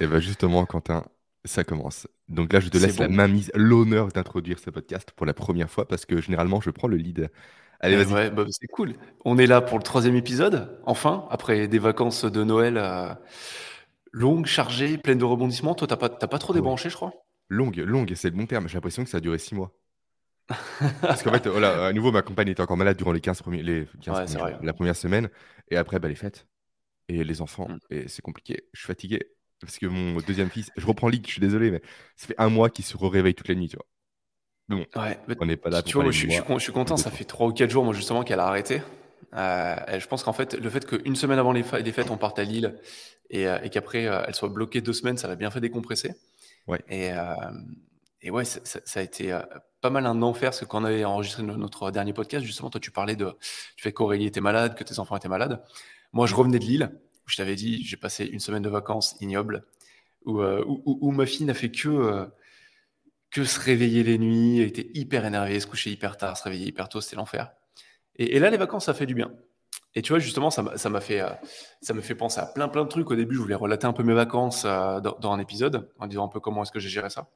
Et bien justement, Quentin, ça commence. Donc là, je te laisse la bon. main mise, l'honneur d'introduire ce podcast pour la première fois parce que généralement, je prends le lead. Allez, Eh vas-y. ouais, bah, c'est cool. On est là pour le troisième épisode, enfin, après des vacances de Noël euh, longues, chargées, pleines de rebondissements. Toi, t'as pas, pas trop débranché, je crois? Longue, longue, c'est le bon terme. J'ai l'impression que ça a duré six mois. Parce qu'en fait, voilà, à nouveau, ma compagne était encore malade durant les 15 premiers, les 15 Ouais, premiers c'est jours, vrai. la première semaine. Et après, bah, les fêtes. Et les enfants. Mm. Et c'est compliqué. Je suis fatigué. Parce que mon deuxième fils, je reprends ligue, je suis désolé, mais ça fait un mois qu'il se réveille toutes les nuits, tu vois. Mais bon, Ouais, on n'est pas là tu pour vois, je, suis- je je content, ça fait trois ou quatre jours, moi, justement, qu'elle a arrêté. Euh, je pense qu'en fait, le fait qu'une semaine avant les, fêtes, on parte à Lille et, euh, et qu'après, euh, elle soit bloquée deux semaines, ça l'a bien fait décompresser. Ouais. Et, euh, et ouais, ça, ça- ça a été pas mal un enfer, parce que quand on avait enregistré no- notre dernier podcast, justement, toi, tu parlais de, du fait qu'Aurélie était malade, que tes enfants étaient malades. Moi, je revenais de Lille, où je t'avais dit, j'ai passé une semaine de vacances ignoble, où, euh, ma fille n'a fait que, euh, que se réveiller les nuits, elle était hyper énervée, se coucher hyper tard, se réveiller hyper tôt, c'était l'enfer. Et, là, les vacances, ça fait du bien. Et tu vois, justement, ça m'a fait, euh, me fait penser à plein plein de trucs. Au début, je voulais relater un peu mes vacances dans, un épisode, en disant un peu comment est-ce que j'ai géré ça.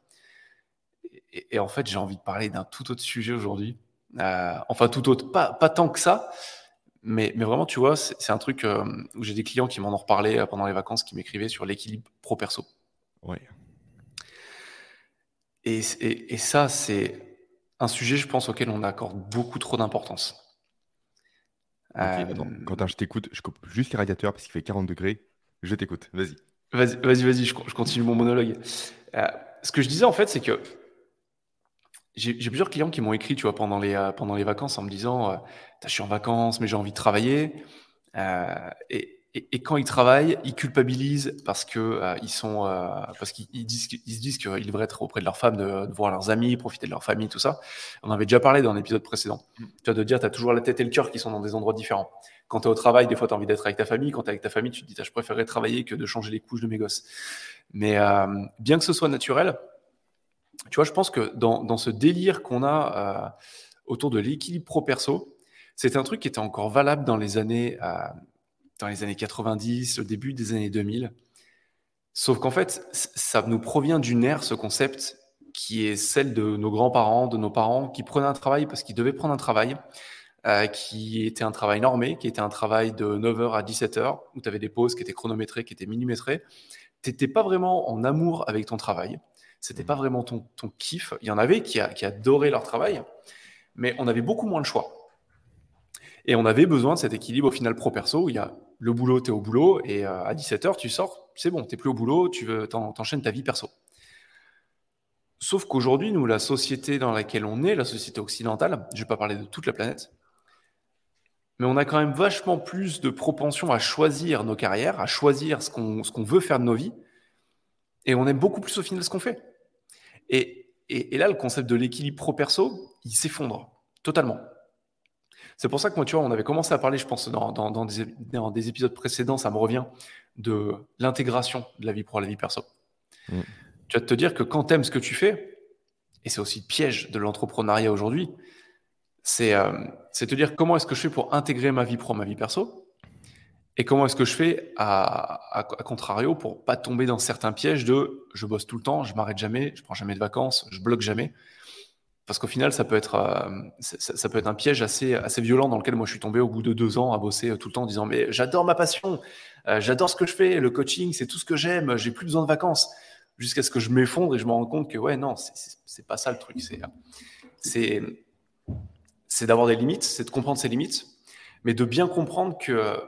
Et, et en fait, j'ai envie de parler d'un tout autre sujet aujourd'hui. Enfin, tout autre, pas, pas tant que ça, mais, mais vraiment, tu vois, c'est un truc euh, où j'ai des clients qui m'en ont reparlé euh, pendant les vacances, qui m'écrivaient sur l'équilibre pro-perso. Ouais. Et, et- et ça, c'est un sujet, je pense, auquel on accorde beaucoup trop d'importance. Ok, Euh. Quentin, je t'écoute. Je coupe juste les radiateurs parce qu'il fait 40 degrés. Je t'écoute. Vas-y. Vas-y, vas-y, vas-y, je, je continue mon monologue. Euh, ce que je disais, en fait, c'est que j'ai plusieurs clients qui m'ont écrit, tu vois, pendant les, euh, pendant les vacances en me disant, euh, je suis en vacances, mais j'ai envie de travailler. Euh, et, et- et quand ils travaillent, ils culpabilisent parce que euh, ils sont, parce qu'ils ils disent, qu'ils- ils se disent qu'ils devraient être auprès de leur femme, de, de voir leurs amis, profiter de leur famille, tout ça. On en avait déjà parlé dans un épisode précédent. Mm. Tu vois, de dire, tu as toujours la tête et le cœur qui sont dans des endroits différents. Quand tu es au travail, des fois, tu as envie d'être avec ta famille. Quand tu es avec ta famille, tu te dis, je préférerais travailler que de changer les couches de mes gosses. Mais bien que ce soit naturel, tu vois, je pense que dans, dans ce délire qu'on a euh, autour de l'équilibre pro-perso, c'est un truc qui était encore valable dans les années, euh, dans les années 90, au début des années 2000. Sauf qu'en fait, ça nous provient d'une ère, ce concept, qui est celle de nos grands-parents, de nos parents, qui prenaient un travail parce qu'ils devaient prendre un travail, euh, qui était un travail normé, qui était un travail de 9h à 17h, où tu avais des pauses qui étaient chronométrées, qui étaient millimétrées. Tu n'étais pas vraiment en amour avec ton travail. C'était pas vraiment ton, ton kiff. Il y en avait qui, a- qui adoraient leur travail, mais on avait beaucoup moins de choix. Et on avait besoin de cet équilibre au final pro-perso où il y a le boulot, tu es au boulot, et euh, à 17h, tu sors, c'est bon, tu plus au boulot, tu veux, t'en- t'enchaînes ta vie perso. Sauf qu'aujourd'hui, nous, la société dans laquelle on est, la société occidentale, je ne vais pas parler de toute la planète, mais on a quand même vachement plus de propension à choisir nos carrières, à choisir ce qu'on ce qu'on veut faire de nos vies, et on aime beaucoup plus au final ce qu'on fait. Et, et, et là, le concept de l'équilibre pro-perso, il s'effondre totalement. C'est pour ça que moi, tu vois, on avait commencé à parler, je pense, dans, dans, dans des, dans des épisodes précédents, ça me revient, de l'intégration de la vie pro à la vie perso. Mm. Tu vas te dire que quand tu aimes ce que tu fais, et c'est aussi le piège de l'entrepreneuriat aujourd'hui, c'est euh, te dire comment est-ce que je fais pour intégrer ma vie pro à ma vie perso, et comment est-ce que je fais à, contrario pour pas tomber dans certains pièges de je bosse tout le temps, je m'arrête jamais, je prends jamais de vacances, je bloque jamais. Parce qu'au final, ça peut être, euh, ça, peut être un piège assez, assez violent dans lequel moi je suis tombé au bout de deux ans à bosser euh, tout le temps en disant mais j'adore ma passion, euh, j'adore ce que je fais, le coaching c'est tout ce que j'aime, j'ai plus besoin de vacances. Jusqu'à ce que je m'effondre et je me rends compte que ouais non, c'est- pas ça le truc. C'est d'avoir des limites, c'est de comprendre ses limites, mais de bien comprendre que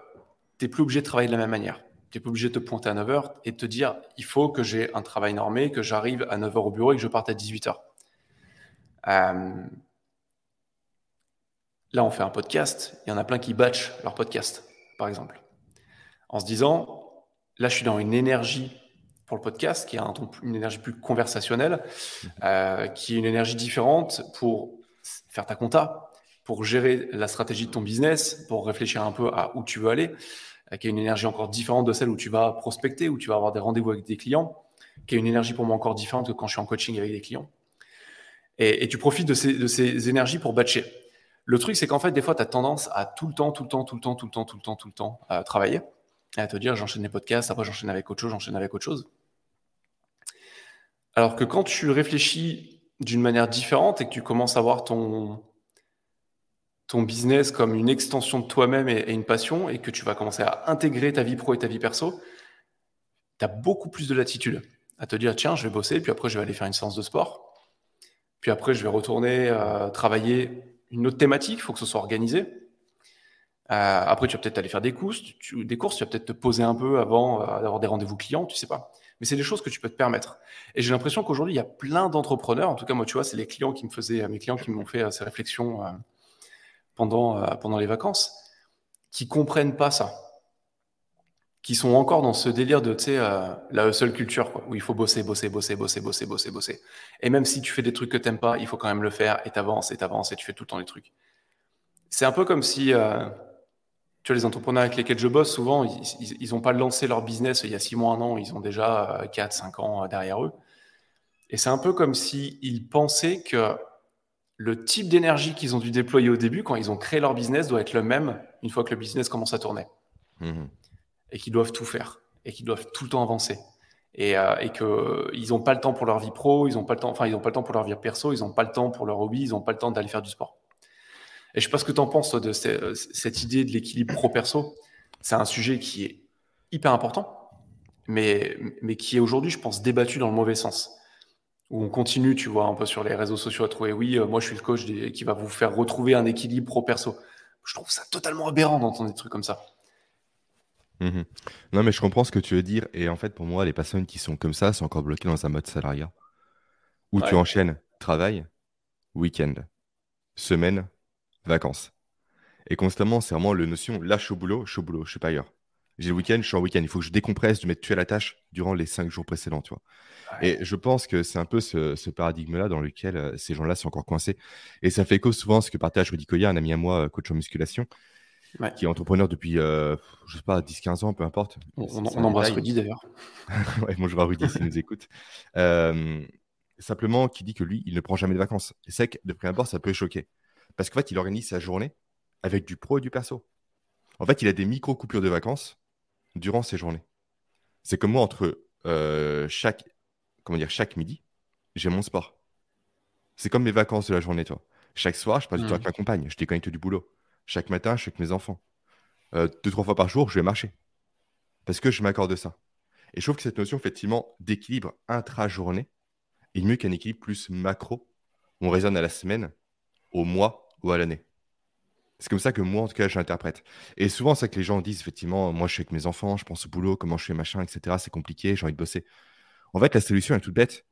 tu n'es plus obligé de travailler de la même manière. Tu n'es plus obligé de te pointer à 9h et de te dire il faut que j'ai un travail normé, que j'arrive à 9h au bureau et que je parte à 18h. Euh, là, on fait un podcast, il y en a plein qui batchent leur podcast, par exemple, en se disant là, je suis dans une énergie pour le podcast qui est une énergie plus conversationnelle, euh, qui est une énergie différente pour faire ta compta, pour gérer la stratégie de ton business, pour réfléchir un peu à où tu veux aller, qui a une énergie encore différente de celle où tu vas prospecter, où tu vas avoir des rendez-vous avec des clients, qui a une énergie pour moi encore différente que quand je suis en coaching avec des clients. Et, tu profites de ces, énergies pour batcher. Le truc, c'est qu'en fait, des fois, tu as tendance à tout le temps, tout le temps, tout le temps, tout le temps, tout le temps, tout le temps euh, travailler, et à te dire j'enchaîne les podcasts, après j'enchaîne avec autre chose, j'enchaîne avec autre chose. Alors que quand tu réfléchis d'une manière différente et que tu commences à voir ton, ton business comme une extension de toi-même et, une passion et que tu vas commencer à intégrer ta vie pro et ta vie perso, tu as beaucoup plus de latitude à te dire tiens, je vais bosser, puis après je vais aller faire une séance de sport, puis après je vais retourner euh, travailler une autre thématique, il faut que ce soit organisé. Euh, après, tu vas peut-être aller faire des courses, tu, des courses, tu vas peut-être te poser un peu avant euh, d'avoir des rendez-vous clients, tu sais pas. Mais c'est des choses que tu peux te permettre. Et j'ai l'impression qu'aujourd'hui, il y a plein d'entrepreneurs, en tout cas moi, tu vois, c'est les clients qui me faisaient, mes clients qui m'ont fait ces réflexions pendant, euh, pendant les vacances, qui comprennent pas ça, qui sont encore dans ce délire de, euh, la seule culture, où il faut bosser, bosser, bosser, bosser, bosser, bosser, bosser. Et même si tu fais des trucs que t'aimes pas, il faut quand même le faire, et t'avances, et t'avances, et tu fais tout le temps les trucs. C'est un peu comme si, euh, tu vois, les entrepreneurs avec lesquels je bosse, souvent, ils n'ont pas lancé leur business il y a six mois, un an, ils ont déjà 4, 5 ans derrière eux. Et c'est un peu comme s'ils ils pensaient que le type d'énergie qu'ils ont dû déployer au début quand ils ont créé leur business doit être le même une fois que le business commence à tourner. Mhm. Et qu'ils doivent tout faire et qu'ils doivent tout le temps avancer. Et, euh, et qu'ils n'ont pas le temps pour leur vie pro, ils n'ont pas le temps, enfin, ils n'ont pas le temps pour leur vie perso, ils n'ont pas le temps pour leur hobby, ils n'ont pas le temps d'aller faire du sport. Et je sais pas ce que tu en penses, de cette idée de l'équilibre pro-perso. C'est un sujet qui est hyper important, mais, mais qui est aujourd'hui, je pense, débattu dans le mauvais sens où on continue, tu vois, un peu sur les réseaux sociaux à trouver, oui, euh, moi je suis le coach qui va vous faire retrouver un équilibre pro-perso. Je trouve ça totalement aberrant d'entendre des trucs comme ça. Mhm. Non, mais je comprends ce que tu veux dire. Et en fait, pour moi, les personnes qui sont comme ça sont encore bloquées dans un mode salariat où tu enchaînes travail, week-end, semaine, vacances. Et constamment, c'est vraiment le notion là, je suis au boulot, je suis au boulot, je suis pas ailleurs. J'ai le week-end, je suis en week-end. Il faut que je décompresse, de mettre tuer à la tâche durant les cinq jours précédents, tu vois. Et je pense que c'est un peu ce, paradigme-là dans lequel euh, ces gens-là sont encore coincés. Et ça fait écho souvent à ce que partage Rudy Koya, un ami à moi, euh, coach en musculation, qui est entrepreneur depuis, euh, je sais pas, 10-15 ans, peu importe. On, embrasse Rudy d'ailleurs. ouais, bonjour à Rudy s'il nous écoute. simplement, qui dit que lui, il ne prend jamais de vacances. C'est que de prime abord, ça peut choquer. Parce qu'en fait, il organise sa journée avec du pro et du perso. En fait, il a des micro-coupures de vacances durant ses journées. C'est comme moi, entre chaque comment dire, chaque midi, j'ai mon sport. C'est comme mes vacances de la journée, toi. Chaque soir, je passe du temps avec mmh. ma compagne, je déconnecte du boulot. Chaque matin, je suis avec mes enfants. Euh, deux, trois fois par jour, je vais marcher. Parce que je m'accorde ça. Et je trouve que cette notion, effectivement, d'équilibre intra-journée est mieux qu'un équilibre plus macro. Où on raisonne à la semaine, au mois ou à l'année. C'est comme ça que moi, en tout cas, j'interprète. Et souvent, c'est que les gens disent, effectivement, moi, je suis avec mes enfants, je pense au boulot, comment je fais machin, etc. C'est compliqué, j'ai envie de bosser. En fait, la solution est toute bête.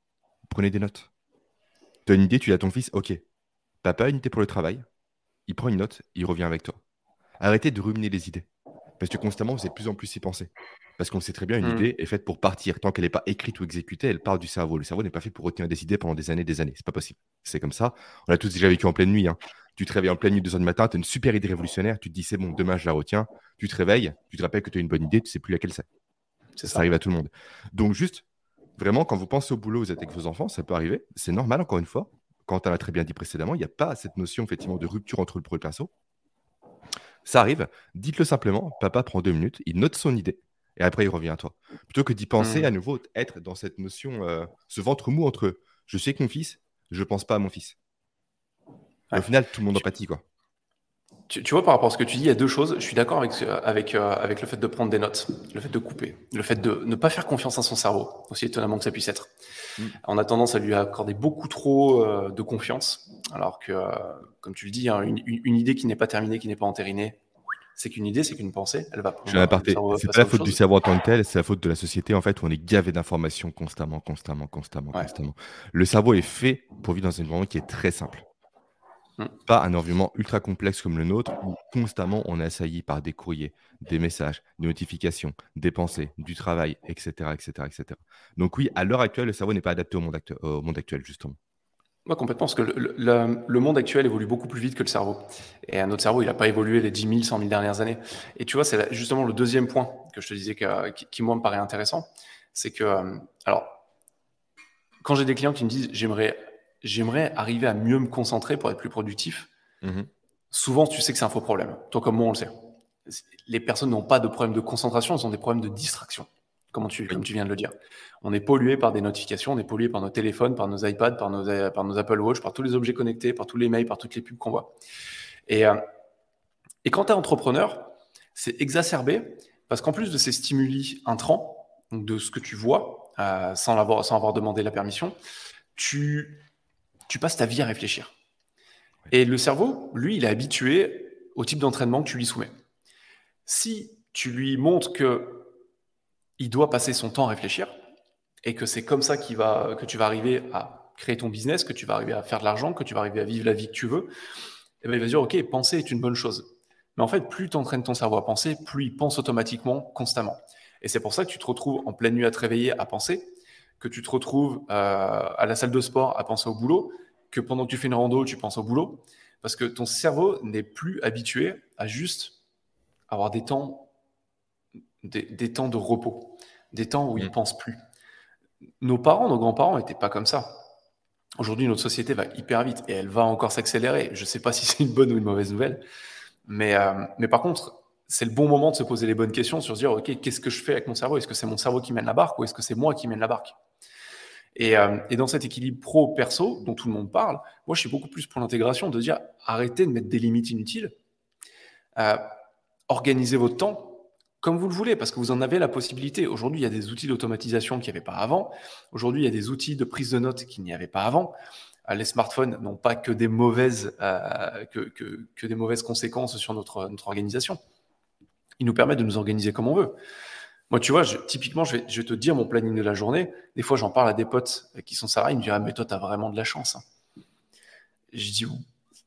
Prenez des notes. Tu as une idée, tu dis à ton fils, OK, papa a une idée pour le travail. Il prend une note, il revient avec toi. Arrêtez de ruminer les idées. Parce que constamment, vous êtes de plus en plus y penser. Parce qu'on sait très bien, une mm. idée est faite pour partir. Tant qu'elle n'est pas écrite ou exécutée, elle part du cerveau. Le cerveau n'est pas fait pour retenir des idées pendant des années et des années. C'est pas possible. C'est comme ça. On a tous déjà vécu en pleine nuit. Hein. Tu te réveilles en pleine nuit, 2 heures du matin, tu as une super idée révolutionnaire. Tu te dis, c'est bon, demain, je la retiens. Tu te réveilles, tu te rappelles que tu as une bonne idée, tu sais plus laquelle c'est. Ça, ça arrive à tout le monde. Donc, juste Vraiment, quand vous pensez au boulot, vous êtes avec vos enfants, ça peut arriver. C'est normal, encore une fois. Quand on l'a très bien dit précédemment, il n'y a pas cette notion effectivement de rupture entre le pro et le perso. Ça arrive, dites-le simplement, papa prend deux minutes, il note son idée, et après il revient à toi. Plutôt que d'y penser mmh. à nouveau, être dans cette notion, euh, ce ventre mou entre je sais que mon fils, je ne pense pas à mon fils. Au final, tout le monde empathie, quoi. Tu, vois, par rapport à ce que tu dis, il y a deux choses. Je suis d'accord avec, avec, euh, avec le fait de prendre des notes, le fait de couper, le fait de ne pas faire confiance à son cerveau, aussi étonnamment que ça puisse être. Mm. On a tendance à lui accorder beaucoup trop euh, de confiance, alors que, euh, comme tu le dis, hein, une, idée qui n'est pas terminée, qui n'est pas entérinée, c'est qu'une idée, c'est qu'une pensée, elle va. Vais C'est pas la faute du cerveau en tant que tel, c'est la faute de la société en fait où on est gavé d'informations constamment, constamment, constamment, constamment. Le cerveau est fait pour vivre dans un environnement qui est très simple. Mm. Pas un environnement ultra complexe comme le nôtre où constamment on est assailli par des courriers, des messages, des notifications, des pensées, du travail, etc. etc., etc. Donc oui, à l'heure actuelle, le cerveau n'est pas adapté au monde, au monde actuel, justement. Moi, complètement, parce que le, monde actuel évolue beaucoup plus vite que le cerveau. Et notre cerveau, il n'a pas évolué les 10 000, 100 000 dernières années. Et tu vois, c'est justement le deuxième point que je te disais qui, qui, moi, me paraît intéressant. C'est que, euh, alors, quand j'ai des clients qui me disent, j'aimerais j'aimerais arriver à mieux me concentrer pour être plus productif. Mhm. Souvent, tu sais que c'est un faux problème. Toi comme moi, on le sait. Les personnes n'ont pas de problème de concentration, elles ont des problèmes de distraction. comme tu, comme tu viens de le dire. On est pollué par des notifications, on est pollué par nos téléphones, par nos iPads, par nos, par nos Apple Watch, par tous les objets connectés, par tous les mails, par toutes les pubs qu'on voit. Et, euh, et quand tu es entrepreneur, c'est exacerbé parce qu'en plus de ces stimuli intrants, de ce que tu vois, euh, sans, avoir, sans avoir demandé la permission, tu, tu passes ta vie à réfléchir. Et le cerveau, lui, il est habitué au type d'entraînement que tu lui soumets. Si tu lui montres que il doit passer son temps à réfléchir et que c'est comme ça va, que tu vas arriver à créer ton business, que tu vas arriver à faire de l'argent, que tu vas arriver à vivre la vie que tu veux, et eh bien il va dire, OK, penser est une bonne chose. Mais en fait, plus tu entraînes ton cerveau à penser, plus il pense automatiquement, constamment. Et c'est pour ça que tu te retrouves en pleine nuit à te réveiller à penser, que tu te retrouves euh, à la salle de sport à penser au boulot, que pendant que tu fais une rando, tu penses au boulot, parce que ton cerveau n'est plus habitué à juste avoir des temps, des, temps de repos, des temps où il ne mm. pense plus. Nos parents, nos grands-parents n'étaient pas comme ça. Aujourd'hui, notre société va hyper vite et elle va encore s'accélérer. Je ne sais pas si c'est une bonne ou une mauvaise nouvelle, mais, euh, mais par contre, c'est le bon moment de se poser les bonnes questions sur se dire, OK, qu'est-ce que je fais avec mon cerveau? Est-ce que c'est mon cerveau qui mène la barque ou est-ce que c'est moi qui mène la barque? Euh, et, dans cet équilibre pro-perso dont tout le monde parle, moi je suis beaucoup plus pour l'intégration, de dire arrêtez de mettre des limites inutiles, euh, organisez votre temps comme vous le voulez, parce que vous en avez la possibilité. Aujourd'hui, il y a des outils d'automatisation qu'il n'y avait pas avant. Aujourd'hui, il y a des outils de prise de notes qu'il n'y avait pas avant. Euh, les smartphones n'ont pas que des mauvaises, que, des mauvaises conséquences sur notre, notre organisation. Ils nous permettent de nous organiser comme on veut. Moi, tu vois, typiquement, je vais, te dire mon planning de la journée. Des fois, j'en parle à des potes qui sont salariés. Ils me disent ah, Mais toi, tu as vraiment de la chance. Hein. Je dis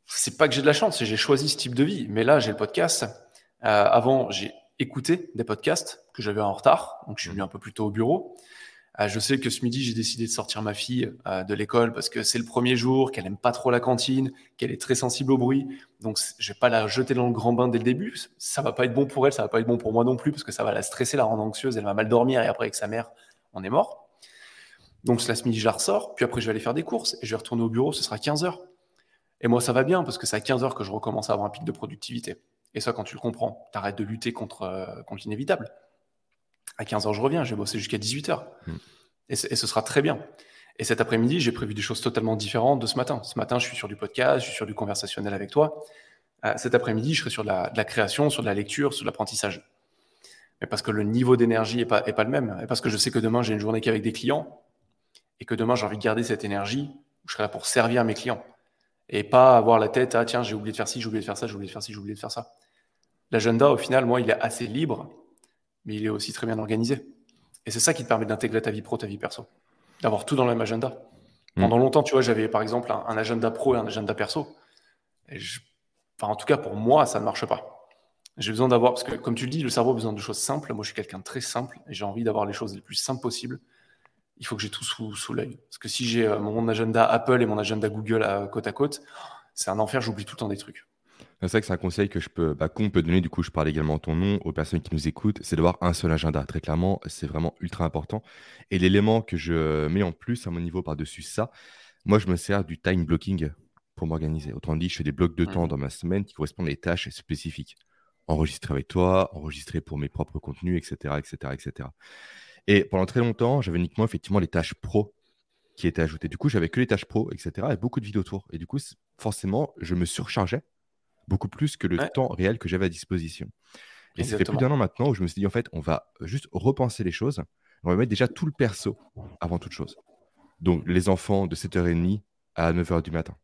C'est pas que j'ai de la chance, j'ai choisi ce type de vie. Mais là, j'ai le podcast. Euh, avant, j'ai écouté des podcasts que j'avais en retard. Donc, je suis venu un peu plus tôt au bureau. Euh, je sais que ce midi, j'ai décidé de sortir ma fille euh, de l'école parce que c'est le premier jour, qu'elle aime pas trop la cantine, qu'elle est très sensible au bruit. Donc, je vais pas la jeter dans le grand bain dès le début. Ça va pas être bon pour elle, ça va pas être bon pour moi non plus parce que ça va la stresser, la rendre anxieuse. Elle va mal dormir et après avec sa mère, on est mort. Donc, ce midi, je la ressors. Puis après, je vais aller faire des courses et je vais retourner au bureau. Ce sera 15 heures. Et moi, ça va bien parce que c'est à 15 heures que je recommence à avoir un pic de productivité. Et ça, quand tu le comprends, tu arrêtes de lutter contre, euh, contre l'inévitable à 15h, je reviens, je vais bosser jusqu'à 18h. Hmm. Et, ce sera très bien. Et cet après-midi, j'ai prévu des choses totalement différentes de ce matin. Ce matin, je suis sur du podcast, je suis sur du conversationnel avec toi. Euh, cet après-midi, je serai sur de la, création, sur de la lecture, sur de l'apprentissage. Mais parce que le niveau d'énergie n'est pas, est pas le même. Et parce que je sais que demain, j'ai une journée qu'avec des clients. Et que demain, j'ai envie de garder cette énergie où je serai là pour servir mes clients. Et pas avoir la tête, ah tiens, j'ai oublié de faire ci, j'ai oublié de faire ça, j'ai oublié de faire ci, j'ai oublié de faire ça. L'agenda, au final, moi, il est assez libre mais il est aussi très bien organisé. Et c'est ça qui te permet d'intégrer ta vie pro, ta vie perso. D'avoir tout dans le même agenda. Mm. Pendant longtemps, tu vois, j'avais par exemple un, agenda pro et un agenda perso. Et enfin, en tout cas, pour moi, ça ne marche pas. J'ai besoin d'avoir, parce que comme tu le dis, le cerveau a besoin de choses simples. Moi, je suis quelqu'un de très simple et j'ai envie d'avoir les choses les plus simples possibles. Il faut que j'ai tout sous, sous l'œil. Parce que si j'ai euh, mon agenda Apple et mon agenda Google à côte à côte, c'est un enfer, j'oublie tout le temps des trucs. C'est vrai que c'est un conseil que je peux, bah, qu'on peut donner. Du coup, je parle également ton nom aux personnes qui nous écoutent. C'est d'avoir un seul agenda. Très clairement, c'est vraiment ultra important. Et l'élément que je mets en plus à mon niveau par-dessus ça, moi, je me sers du time blocking pour m'organiser. Autrement dit, je fais des blocs de temps dans ma semaine qui correspondent à des tâches spécifiques. Enregistrer avec toi, enregistrer pour mes propres contenus, etc., etc., etc. Et pendant très longtemps, j'avais uniquement effectivement les tâches pro qui étaient ajoutées. Du coup, j'avais que les tâches pro, etc., et beaucoup de vidéos autour. Et du coup, forcément, je me surchargeais beaucoup plus que le temps réel que j'avais à disposition. Et ça fait plus d'un an maintenant où je me suis dit, en fait, on va juste repenser les choses. On va mettre déjà tout le perso avant toute chose. Donc, les enfants de 7h30 à 9h du matin.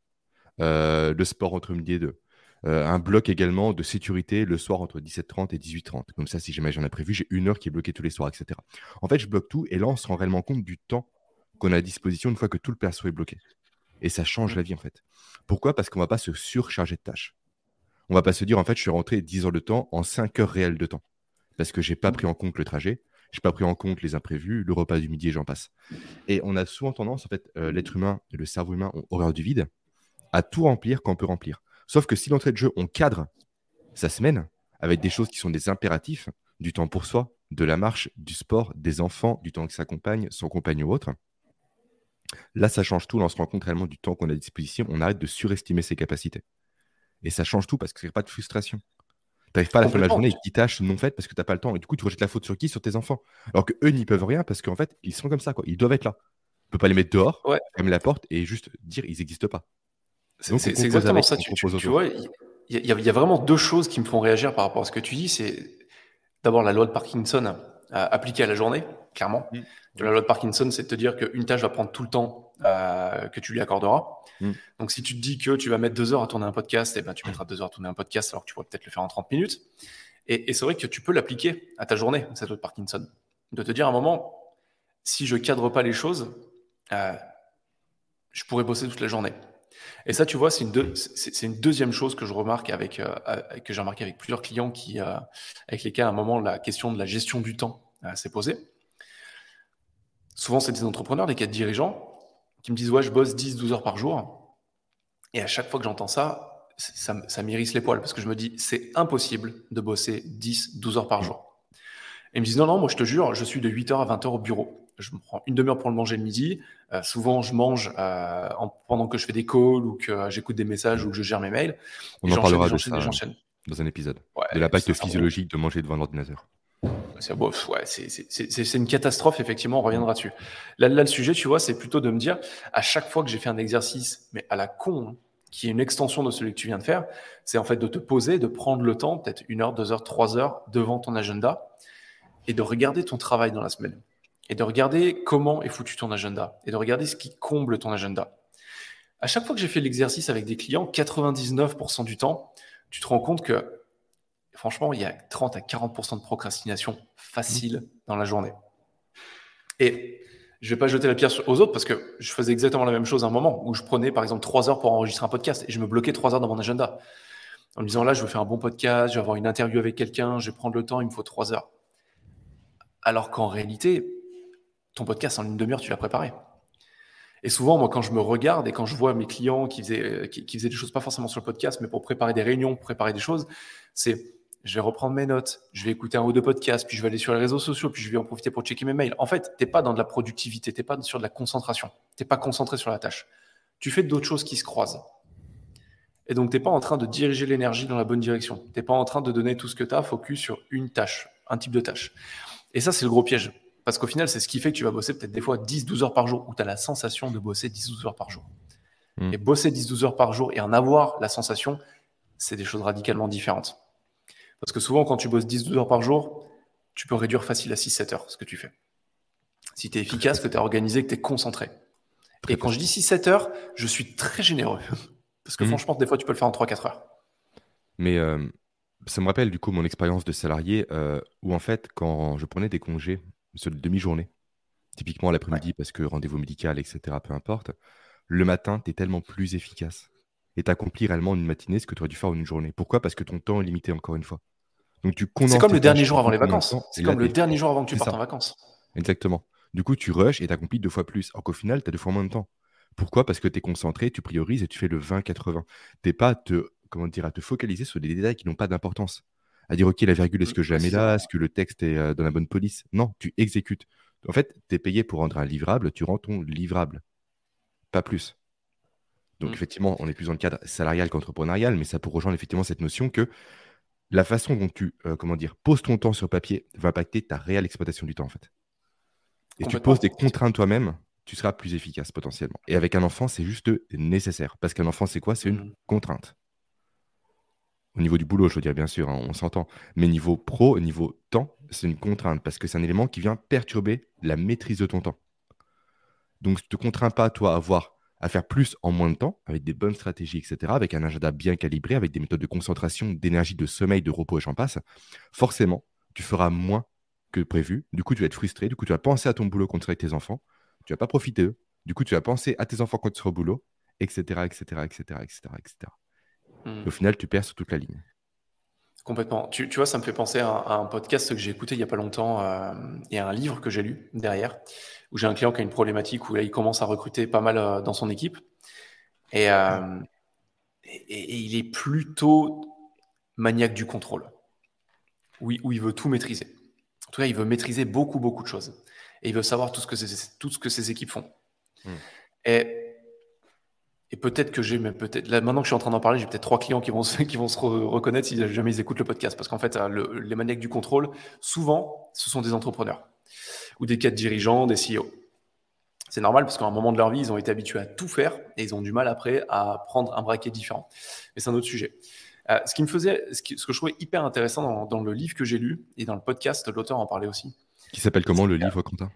Euh, le sport entre midi et 2. Euh, un bloc également de sécurité le soir entre 17h30 et 18h30. Comme ça, si jamais j'en ai prévu, j'ai une heure qui est bloquée tous les soirs, etc. En fait, je bloque tout et là, on se rend réellement compte du temps qu'on a à disposition une fois que tout le perso est bloqué. Et ça change mmh. la vie, en fait. Pourquoi? Parce qu'on ne va pas se surcharger de tâches on va pas se dire en fait je suis rentré 10 heures de temps en 5 heures réelles de temps parce que j'ai pas pris en compte le trajet, j'ai pas pris en compte les imprévus, le repas du midi et j'en passe. Et on a souvent tendance en fait euh, l'être humain et le cerveau humain ont horreur du vide à tout remplir quand on peut remplir. Sauf que si l'entrée de jeu on cadre sa semaine avec des choses qui sont des impératifs, du temps pour soi, de la marche, du sport, des enfants, du temps que sa compagne, son compagnon ou autre. Là, ça change tout. on se rend compte réellement du temps qu'on a à disposition. On arrête de surestimer ses capacités. Et ça change tout parce que c'est pas de frustration. n'arrives pas à la fin de la journée avec 10 tâches non faites parce que tu n'as pas le temps. Et du coup, tu rejettes la faute sur qui? Sur tes enfants. Alors qu'eux n'y peuvent rien parce qu'en fait, ils sont comme ça. Quoi. Ils doivent être là. Tu peux pas les mettre dehors, fermer la porte et juste dire ils n'existent pas. C'est exactement ça. Tu, vois, il y, a vraiment deux choses qui me font réagir par rapport à ce que tu dis. C'est d'abord la loi de Parkinson appliquée à la journée, clairement. Mm. La loi de Parkinson, c'est de te dire qu'une tâche va prendre tout le temps euh, que tu lui accorderas. Mm. Donc, si tu te dis que tu vas mettre deux heures à tourner un podcast, eh ben, tu mettras deux heures à tourner un podcast alors que tu pourrais peut-être le faire en 30 minutes. Et, c'est vrai que tu peux l'appliquer à ta journée, cette loi de Parkinson. De te dire à un moment, si je cadre pas les choses, euh, je pourrais bosser toute la journée. Et ça, tu vois, c'est une, deuxième chose que je remarque avec, euh, que j'ai remarqué avec plusieurs clients qui, euh, avec lesquels à un moment la question de la gestion du temps euh, s'est posée. Souvent, c'est des entrepreneurs, des cadres dirigeants qui me disent Ouais, je bosse 10-12 heures par jour. Et à chaque fois que j'entends ça, ça, ça m'irrisse les poils parce que je me dis C'est impossible de bosser 10-12 heures par jour. Et ils me disent Non, non, moi je te jure, je suis de 8h à 20h au bureau je me prends une demi-heure pour le manger le midi. Euh, souvent, je mange euh, pendant que je fais des calls ou que j'écoute des messages ou que je gère mes mails. On en parlera de ça dans un épisode. de l'impact physiologique de manger devant l'ordinateur. C'est ouais, c'est une catastrophe, effectivement, on reviendra dessus. Là, là, le sujet, tu vois, c'est plutôt de me dire, à chaque fois que j'ai fait un exercice, mais à la con, hein, qui est une extension de celui que tu viens de faire, c'est en fait de te poser, de prendre le temps, peut-être une heure, deux heures, trois heures devant ton agenda et de regarder ton travail dans la semaine et de regarder comment est foutu ton agenda et de regarder ce qui comble ton agenda. À chaque fois que j'ai fait l'exercice avec des clients, 99% du temps, tu te rends compte que franchement, il y a 30 à 40% de procrastination facile dans la journée. Et je ne vais pas jeter la pierre aux autres parce que je faisais exactement la même chose à un moment où je prenais par exemple 3 heures pour enregistrer un podcast et je me bloquais 3 heures dans mon agenda. En me disant là, je veux faire un bon podcast, je vais avoir une interview avec quelqu'un, je vais prendre le temps, il me faut 3 heures. Alors qu'en réalité, ton podcast en une demi-heure, tu l'as préparé. Et souvent, moi, quand je me regarde et quand je vois mes clients qui faisaient, qui, faisaient des choses pas forcément sur le podcast, mais pour préparer des réunions, pour préparer des choses, c'est je vais reprendre mes notes, je vais écouter un ou deux podcasts, puis je vais aller sur les réseaux sociaux, puis je vais en profiter pour checker mes mails. En fait, tu n'es pas dans de la productivité, tu n'es pas sur de la concentration, tu n'es pas concentré sur la tâche. Tu fais d'autres choses qui se croisent. Et donc, tu n'es pas en train de diriger l'énergie dans la bonne direction. Tu n'es pas en train de donner tout ce que tu as focus sur une tâche, un type de tâche. Et ça, c'est le gros piège. Parce qu'au final, c'est ce qui fait que tu vas bosser peut-être des fois 10-12 heures par jour, où tu as la sensation de bosser 10-12 heures par jour. Hmm. Et bosser 10-12 heures par jour et en avoir la sensation, c'est des choses radicalement différentes. Parce que souvent, quand tu bosses 10-12 heures par jour, tu peux réduire facile à 6-7 heures ce que tu fais. Si tu es efficace, que tu es organisé, que tu es concentré. et quand je dis 6-7 heures, je suis très généreux. Parce que hmm. franchement, des fois, tu peux le faire en 3-4 heures. Mais euh, ça me rappelle du coup mon expérience de salarié euh, où en fait, quand je prenais des congés sur demi-journée, typiquement l'après-midi parce que rendez-vous médical, etc., peu importe, le matin, tu es tellement plus efficace et tu accomplis réellement une matinée ce que tu aurais dû faire en une journée. Pourquoi? Parce que ton temps est limité encore une fois. Donc tu C'est comme le dernier jour avant les vacances. C'est comme le dernier jour avant que tu partes en vacances. Exactement. Du coup, tu rushes et tu accomplis deux fois plus. Alors qu'au final, tu as deux fois moins de temps. Pourquoi? Parce que tu es concentré, tu priorises et tu fais le 20-80. Tu n'es pas à te, comment dire, à te focaliser sur des détails qui n'ont pas d'importance à dire, OK, la virgule, est-ce que la mets là? Est-ce que le texte est euh, dans la bonne police? Non, tu exécutes. En fait, tu es payé pour rendre un livrable, tu rends ton livrable. Pas plus. Donc, mm. effectivement, on est plus dans le cadre salarial qu'entrepreneurial, mais ça pour rejoindre effectivement cette notion que la façon dont tu, euh, comment dire, poses ton temps sur papier va impacter ta réelle exploitation du temps, en fait. Et tu poses des contraintes toi-même, tu seras plus efficace potentiellement. Et avec un enfant, c'est juste nécessaire. Parce qu'un enfant, c'est quoi? C'est une mm. contrainte. Au niveau du boulot, je veux dire, bien sûr, hein, on s'entend. Mais niveau pro, niveau temps, c'est une contrainte parce que c'est un élément qui vient perturber la maîtrise de ton temps. Donc, ne te contrains pas, toi, à avoir à faire plus en moins de temps, avec des bonnes stratégies, etc., avec un agenda bien calibré, avec des méthodes de concentration, d'énergie, de sommeil, de repos et j'en passe, forcément, tu feras moins que prévu. Du coup, tu vas être frustré. Du coup, tu vas penser à ton boulot quand tu seras avec tes enfants. Tu vas pas profiter d'eux. Du coup, tu vas penser à tes enfants quand tu seras au boulot, etc., etc., etc., etc., etc. Hmm. au final, tu perds sur toute la ligne. Complètement. Tu, vois, ça me fait penser à, un podcast que j'ai écouté il n'y a pas longtemps euh, et à un livre que j'ai lu derrière, où j'ai un client qui a une problématique où il commence à recruter pas mal euh, dans son équipe. Euh, et, il est plutôt maniaque du contrôle, où, où, il veut tout maîtriser. En tout cas, il veut maîtriser beaucoup, beaucoup de choses. Et il veut savoir tout ce que, tout ce que ses équipes font. Hmm. Et et peut-être que j'ai, mais peut-être, là, maintenant que je suis en train d'en parler, j'ai peut-être trois clients qui vont se, qui vont se reconnaître si jamais ils écoutent le podcast. Parce qu'en fait, le, les maniaques du contrôle, souvent, ce sont des entrepreneurs ou des cadres dirigeants, des CEO. C'est normal parce qu'à un moment de leur vie, ils ont été habitués à tout faire et ils ont du mal après à prendre un braquet différent. Mais c'est un autre sujet. Euh, ce qui me faisait, ce, que je trouvais hyper intéressant dans, le livre que j'ai lu et dans le podcast, l'auteur en parlait aussi. Qui s'appelle comment le livre, Quentin?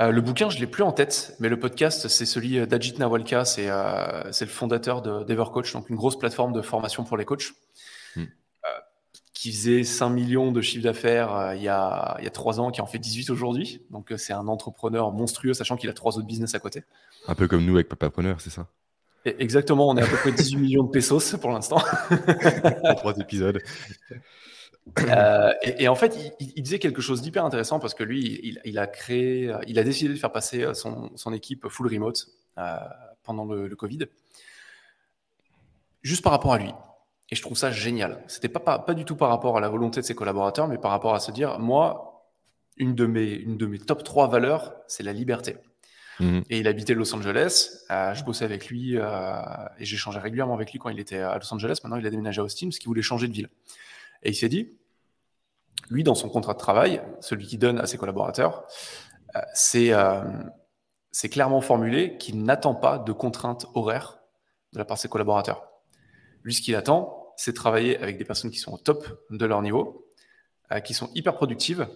Euh, le bouquin, je l'ai plus en tête, mais le podcast, c'est celui d'Ajit Nawalka, c'est euh, le fondateur d'Evercoach, donc une grosse plateforme de formation pour les coachs, hmm. euh, qui faisait 5 millions de chiffre d'affaires il, y a, il y a 3 ans, qui en fait 18 aujourd'hui. Donc c'est un entrepreneur monstrueux, sachant qu'il a trois autres business à côté. Un peu comme nous avec Papapreneur, c'est ça? Exactement, on est à peu près 18 millions de pesos pour l'instant. en trois épisodes. Euh, et, en fait, il, disait quelque chose d'hyper intéressant parce que lui, il, a créé, il a décidé de faire passer son, son équipe full remote euh, pendant le, Covid, juste par rapport à lui. Et je trouve ça génial. C'était pas, pas, pas du tout par rapport à la volonté de ses collaborateurs, mais par rapport à se dire, moi, une de mes, une de mes top 3 valeurs, c'est la liberté. Mhm. Et il habitait Los Angeles. Euh, je bossais avec lui euh, et j'échangeais régulièrement avec lui quand il était à Los Angeles. Maintenant, il a déménagé à Austin parce qu'il voulait changer de ville. Et il s'est dit, lui, dans son contrat de travail, celui qui donne à ses collaborateurs, euh, c'est clairement formulé qu'il n'attend pas de contraintes horaires de la part de ses collaborateurs. Lui, ce qu'il attend, c'est travailler avec des personnes qui sont au top de leur niveau, qui sont hyper productives.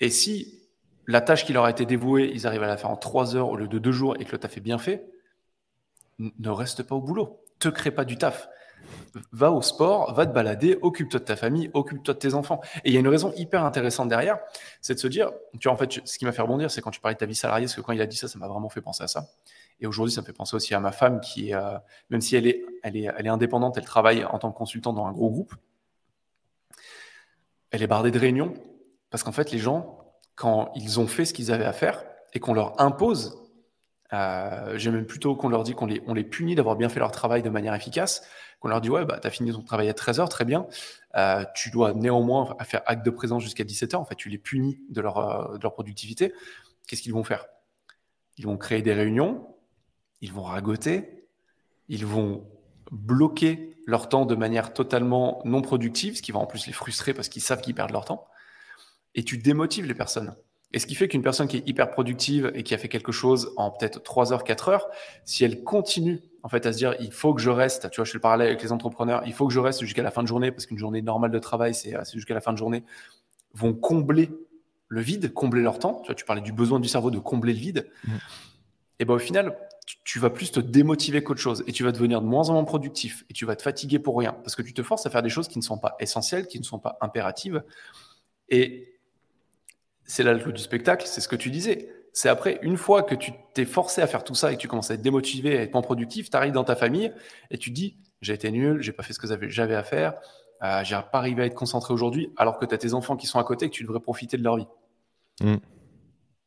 Et si la tâche qui leur a été dévouée, ils arrivent à la faire en trois heures au lieu de deux jours et que le taf est bien fait, ne reste pas au boulot. Te crée pas du taf. Va au sport, va te balader, occupe-toi de ta famille, occupe-toi de tes enfants. Et il y a une raison hyper intéressante derrière, c'est de se dire, tu vois, en fait, ce qui m'a fait rebondir, c'est quand tu parlais de ta vie salariée, parce que quand il a dit ça, ça m'a vraiment fait penser à ça. Et aujourd'hui, ça me fait penser aussi à ma femme qui, euh, même si elle est, elle, est, elle est indépendante, elle travaille en tant que consultante dans un gros groupe, elle est bardée de réunions, parce qu'en fait, les gens, quand ils ont fait ce qu'ils avaient à faire et qu'on leur impose, euh, j'aime même plutôt qu'on leur dit qu'on les, on punit d'avoir bien fait leur travail de manière efficace, qu'on leur dit ouais, bah, tu as fini ton travail à 13h, très bien, euh, tu dois néanmoins faire acte de présence jusqu'à 17h, en fait, tu les punis de leur, euh, de leur productivité. Qu'est-ce qu'ils vont faire? Ils vont créer des réunions, ils vont ragoter, ils vont bloquer leur temps de manière totalement non productive, ce qui va en plus les frustrer parce qu'ils savent qu'ils perdent leur temps et tu démotives les personnes. Et ce qui fait qu'une personne qui est hyper productive et qui a fait quelque chose en peut-être 3 heures, 4 heures, si elle continue en fait à se dire il faut que je reste, tu vois, je fais le parallèle avec les entrepreneurs, il faut que je reste jusqu'à la fin de journée parce qu'une journée normale de travail, c'est jusqu'à la fin de journée, vont combler le vide, combler leur temps. Tu vois, tu parlais du besoin du cerveau de combler le vide. Mmh. Et ben au final, tu, tu vas plus te démotiver qu'autre chose et tu vas devenir de moins en moins productif et tu vas te fatiguer pour rien parce que tu te forces à faire des choses qui ne sont pas essentielles, qui ne sont pas impératives. Et c'est là le clou du spectacle, c'est ce que tu disais. C'est après, une fois que tu t'es forcé à faire tout ça et que tu commences à être démotivé, à être moins productif, tu arrives dans ta famille et tu dis j'ai été nul, j'ai pas fait ce que j'avais à faire, euh, j'ai pas arrivé à être concentré aujourd'hui, alors que tu as tes enfants qui sont à côté et que tu devrais profiter de leur vie. Mm.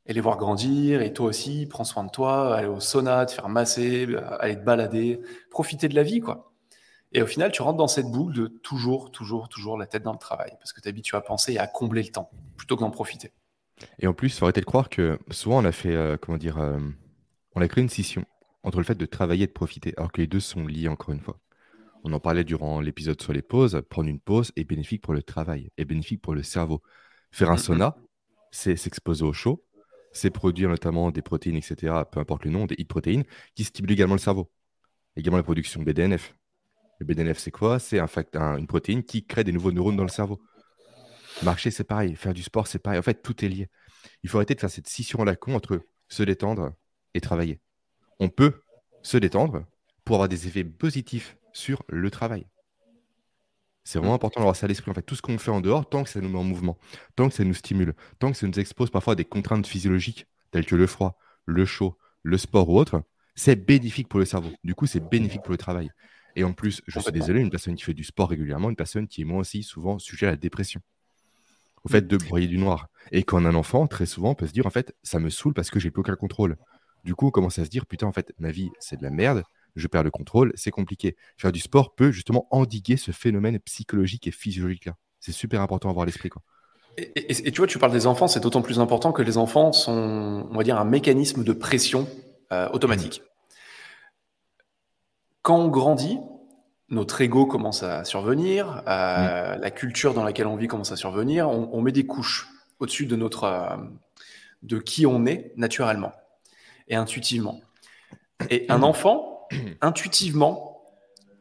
Et les voir grandir, et toi aussi, prends soin de toi, aller au sauna, te faire masser, aller te balader, profiter de la vie, quoi. Et au final, tu rentres dans cette boucle de toujours, toujours, toujours la tête dans le travail, parce que tu habitué à penser et à combler le temps, plutôt que d'en profiter. Et en plus, il faut arrêter de croire que souvent on a fait, euh, comment dire, euh, on a créé une scission entre le fait de travailler et de profiter, alors que les deux sont liés encore une fois. On en parlait durant l'épisode sur les pauses. Prendre une pause est bénéfique pour le travail, est bénéfique pour le cerveau. Faire un sauna, c'est s'exposer au chaud, c'est produire notamment des protéines, etc., peu importe le nom, des protéines, qui stimulent également le cerveau. Également la production BDNF. Le BDNF, c'est quoi? C'est un, une protéine qui crée des nouveaux neurones dans le cerveau. Marcher, c'est pareil. Faire du sport, c'est pareil. En fait, tout est lié. Il faut arrêter de faire cette scission à la con entre se détendre et travailler. On peut se détendre pour avoir des effets positifs sur le travail. C'est vraiment mm. important d'avoir ça à l'esprit. En fait, tout ce qu'on fait en dehors, tant que ça nous met en mouvement, tant que ça nous stimule, tant que ça nous expose parfois à des contraintes physiologiques telles que le froid, le chaud, le sport ou autre, c'est bénéfique pour le cerveau. Du coup, c'est bénéfique pour le travail. Et en plus, je suis désolé, une personne qui fait du sport régulièrement, une personne qui est moi aussi souvent sujet à la dépression au fait de broyer du noir. Et quand un enfant, très souvent, peut se dire, en fait, ça me saoule parce que j'ai plus aucun contrôle. Du coup, on commence à se dire, putain, en fait, ma vie, c'est de la merde, je perds le contrôle, c'est compliqué. Faire du sport peut justement endiguer ce phénomène psychologique et physiologique-là. C'est super important à avoir à l'esprit, quoi. Et, tu vois, tu parles des enfants, c'est d'autant plus important que les enfants sont, on va dire, un mécanisme de pression euh, automatique. quand on grandit, notre ego commence à survenir, euh, la culture dans laquelle on vit commence à survenir, on, met des couches au-dessus de notre euh, de qui on est naturellement et intuitivement. Et un enfant, intuitivement,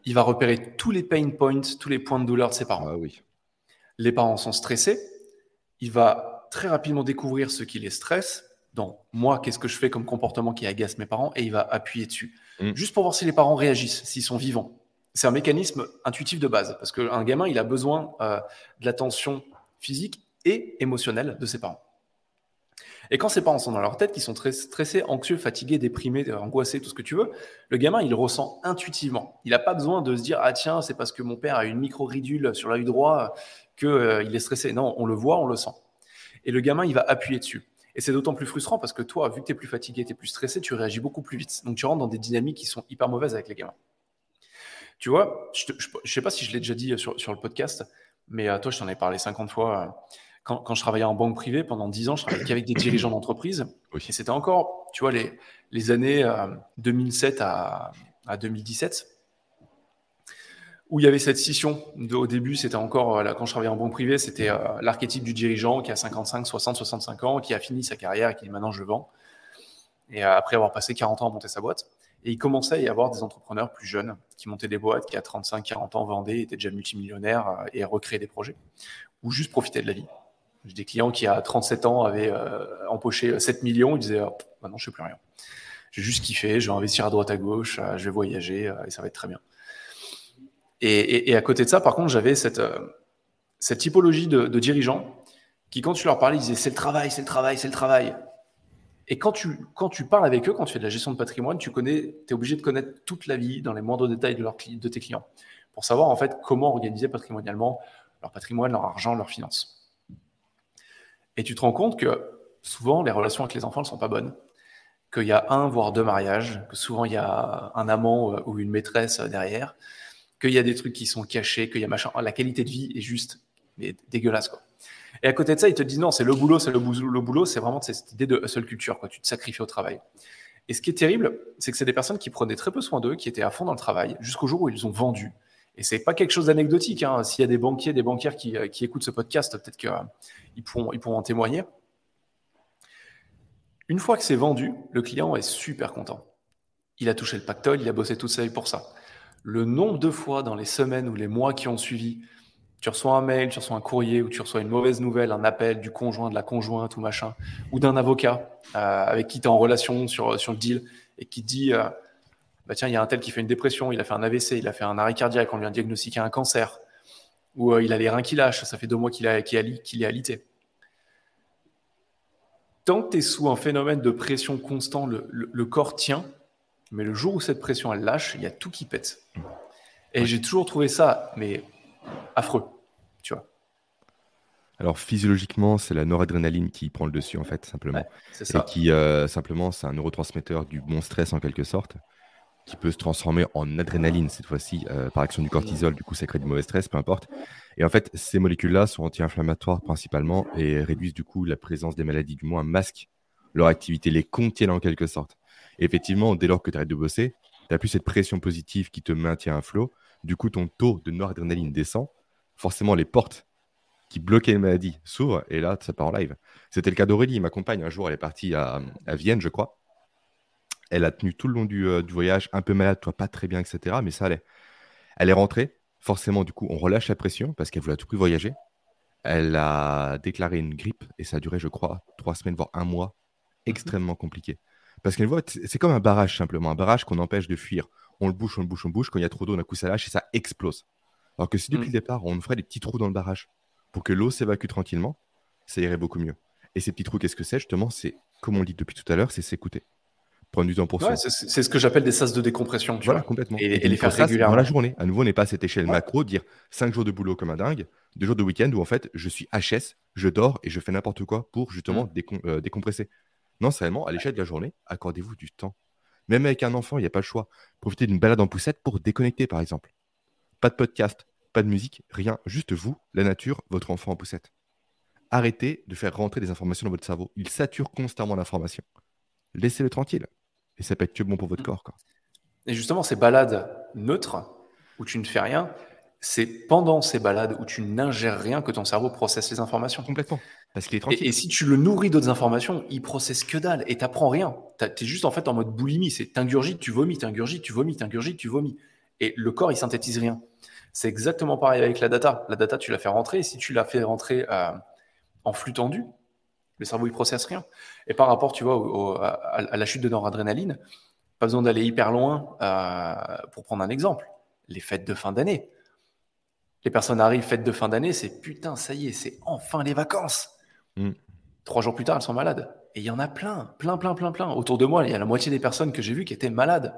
il va repérer tous les pain points, tous les points de douleur de ses parents. Ah oui. Les parents sont stressés, il va très rapidement découvrir ce qui les stresse. Donc, moi, qu'est-ce que je fais comme comportement qui agace mes parents Et il va appuyer dessus. Mm. Juste pour voir si les parents réagissent, s'ils sont vivants c'est un mécanisme intuitif de base, parce qu'un gamin, il a besoin euh, de l'attention physique et émotionnelle de ses parents. Et quand ses parents sont dans leur tête, qu'ils sont très stressés, anxieux, fatigués, déprimés, angoissés, tout ce que tu veux, le gamin, il ressent intuitivement. Il n'a pas besoin de se dire Ah tiens, c'est parce que mon père a une micro-ridule sur l'œil droit qu'il euh, est stressé. Non, on le voit, on le sent. Et le gamin, il va appuyer dessus. Et c'est d'autant plus frustrant parce que toi, vu que tu es plus fatigué, tu es plus stressé, tu réagis beaucoup plus vite. Donc tu rentres dans des dynamiques qui sont hyper mauvaises avec les gamins. Tu vois, je ne sais pas si je l'ai déjà dit sur, sur, le podcast, mais à toi, je t'en ai parlé 50 fois. Quand, quand, je travaillais en banque privée pendant 10 ans, je travaillais qu'avec des dirigeants d'entreprise. Et c'était encore, tu vois, les, les années 2007 euh, à, à 2017 où il y avait cette scission. au début, c'était encore, là, quand je travaillais en banque privée, c'était euh, l'archétype du dirigeant qui a 55, 60, 65 ans, qui a fini sa carrière et qui dit maintenant je vends. Et euh, après avoir passé 40 ans à monter sa boîte. Et il commençait à y avoir des entrepreneurs plus jeunes qui montaient des boîtes, qui à 35, 40 ans vendaient, étaient déjà multimillionnaires euh, et recréaient des projets, ou juste profitaient de la vie. J'ai des clients qui à 37 ans avaient euh, empoché 7 millions, ils disaient oh, maintenant je ne sais plus rien. J'ai juste kiffé, je vais investir à droite à gauche, euh, je vais voyager et ça va être très bien. Et, à côté de ça, par contre, j'avais cette, cette typologie de, de dirigeants qui, quand tu leur parlais, ils disaient c'est le travail, c'est le travail, c'est le travail. Et quand tu, quand tu parles avec eux, quand tu fais de la gestion de patrimoine, tu connais, es obligé de connaître toute la vie dans les moindres détails de, leur, de tes clients pour savoir en fait comment organiser patrimonialement leur patrimoine, leur argent, leurs finances. Et tu te rends compte que souvent les relations avec les enfants ne sont pas bonnes, qu'il y a un voire deux mariages, que souvent il y a un amant euh, ou une maîtresse derrière, qu'il y a des trucs qui sont cachés, qu'il y a machin. La qualité de vie est juste dégueulasse quoi. Et à côté de ça, ils te disent non, c'est le boulot, c'est le boulot, c'est vraiment cette idée de hustle culture. Tu te sacrifies au travail. Et ce qui est terrible, c'est que c'est des personnes qui prenaient très peu soin d'eux, qui étaient à fond dans le travail, jusqu'au jour où ils ont vendu. Et c'est pas quelque chose d'anecdotique. Hein. S'il y a des banquiers, des banquières qui, écoutent ce podcast, peut-être qu'ils pourront, ils pourront en témoigner. Une fois que c'est vendu, le client est super content. Il a touché le pactole, il a bossé toute sa vie pour ça. Le nombre de fois dans les semaines ou les mois qui ont suivi tu reçois un mail, tu reçois un courrier ou tu reçois une mauvaise nouvelle, un appel du conjoint, de la conjointe ou machin, ou d'un avocat euh, avec qui tu es en relation sur, sur le deal et qui te dit euh, bah tiens, il y a un tel qui fait une dépression, il a fait un AVC, il a fait un arrêt cardiaque, on lui a diagnostiqué un cancer, ou euh, il a les reins qui lâchent, ça fait deux mois qu'il est alité. Tant que tu es sous un phénomène de pression constant, le, le, corps tient, mais le jour où cette pression elle lâche, il y a tout qui pète. Et j'ai toujours trouvé ça, mais affreux, tu vois. Alors physiologiquement, c'est la noradrénaline qui prend le dessus en fait, simplement. c'est ça. Et qui euh, simplement, c'est un neurotransmetteur du bon stress en quelque sorte, qui peut se transformer en adrénaline cette fois-ci euh, par action du cortisol. Du coup, ça crée du mauvais stress, peu importe. Et en fait, ces molécules-là sont anti-inflammatoires principalement et réduisent du coup la présence des maladies, du moins masquent leur activité, les contiennent en quelque sorte. Et effectivement, dès lors que tu arrêtes de bosser, tu n'as plus cette pression positive qui te maintient à flot du coup, ton taux de noradrénaline descend. Forcément, les portes qui bloquaient les maladies s'ouvrent et là, ça part en live. C'était le cas d'Aurélie, ma compagne. Un jour, elle est partie à, Vienne, je crois. Elle a tenu tout le long euh, du, voyage, un peu malade, toi, pas très bien, etc. Mais ça allait. Elle est rentrée. Forcément, du coup, on relâche la pression parce qu'elle voulait à tout prix voyager. Elle a déclaré une grippe et ça a duré, je crois, trois semaines, voire un mois. Mhm. Extrêmement compliqué. Parce qu'elle voit, c'est comme un barrage simplement, un barrage qu'on empêche de fuir on le bouche, on le bouche, on le bouche. Quand il y a trop d'eau, d'un coup, ça lâche et ça explose. Alors que si depuis mm. le départ, on ferait des petits trous dans le barrage pour que l'eau s'évacue tranquillement, ça irait beaucoup mieux. Et ces petits trous, qu'est-ce que c'est Justement, c'est, comme on le dit depuis tout à l'heure, c'est s'écouter. Prendre du temps pour ouais, C'est ce que j'appelle des sas de décompression. Tu voilà, vois complètement. Et, les faire régulièrement. Dans la journée. À nouveau, on n'est pas à cette échelle macro, dire 5 jours de boulot comme un dingue, 2 jours de week-end où en fait, je suis HS, je dors et je fais n'importe quoi pour justement mm. euh, décompresser. Non, c'est réellement à l'échelle de la journée, accordez-vous du temps. Même avec un enfant, il n'y a pas le choix. Profitez d'une balade en poussette pour déconnecter, par exemple. Pas de podcast, pas de musique, rien. Juste vous, la nature, votre enfant en poussette. Arrêtez de faire rentrer des informations dans votre cerveau. Il sature constamment l'information. Laissez-le tranquille. Et ça peut être que bon pour votre mm. corps. Quoi. Et justement, ces balades neutres, où tu ne fais rien, c'est pendant ces balades où tu n'ingères rien que ton cerveau processe les informations. Complètement. Parce qu'il est tranquille. Et, si tu le nourris d'autres informations, il processe que dalle et t'apprends rien. Tu es juste en fait en mode boulimie. C'est t'ingurgites, tu vomis, t'ingurgites, tu vomis, t'ingurgites, tu vomis. Et le corps, il synthétise rien. C'est exactement pareil avec la data. La data, tu la fais rentrer. Et si tu la fais rentrer euh, en flux tendu, le cerveau, il processe rien. Et par rapport, tu vois, à, la chute de noradrénaline, pas besoin d'aller hyper loin euh, pour prendre un exemple. Les fêtes de fin d'année. Les personnes arrivent, fêtes de fin d'année, c'est putain, ça y est, c'est enfin les vacances. Mm. Trois jours plus tard, elles sont malades. Et il y en a plein, plein, plein, plein, plein. Autour de moi, il y a la moitié des personnes que j'ai vues qui étaient malades.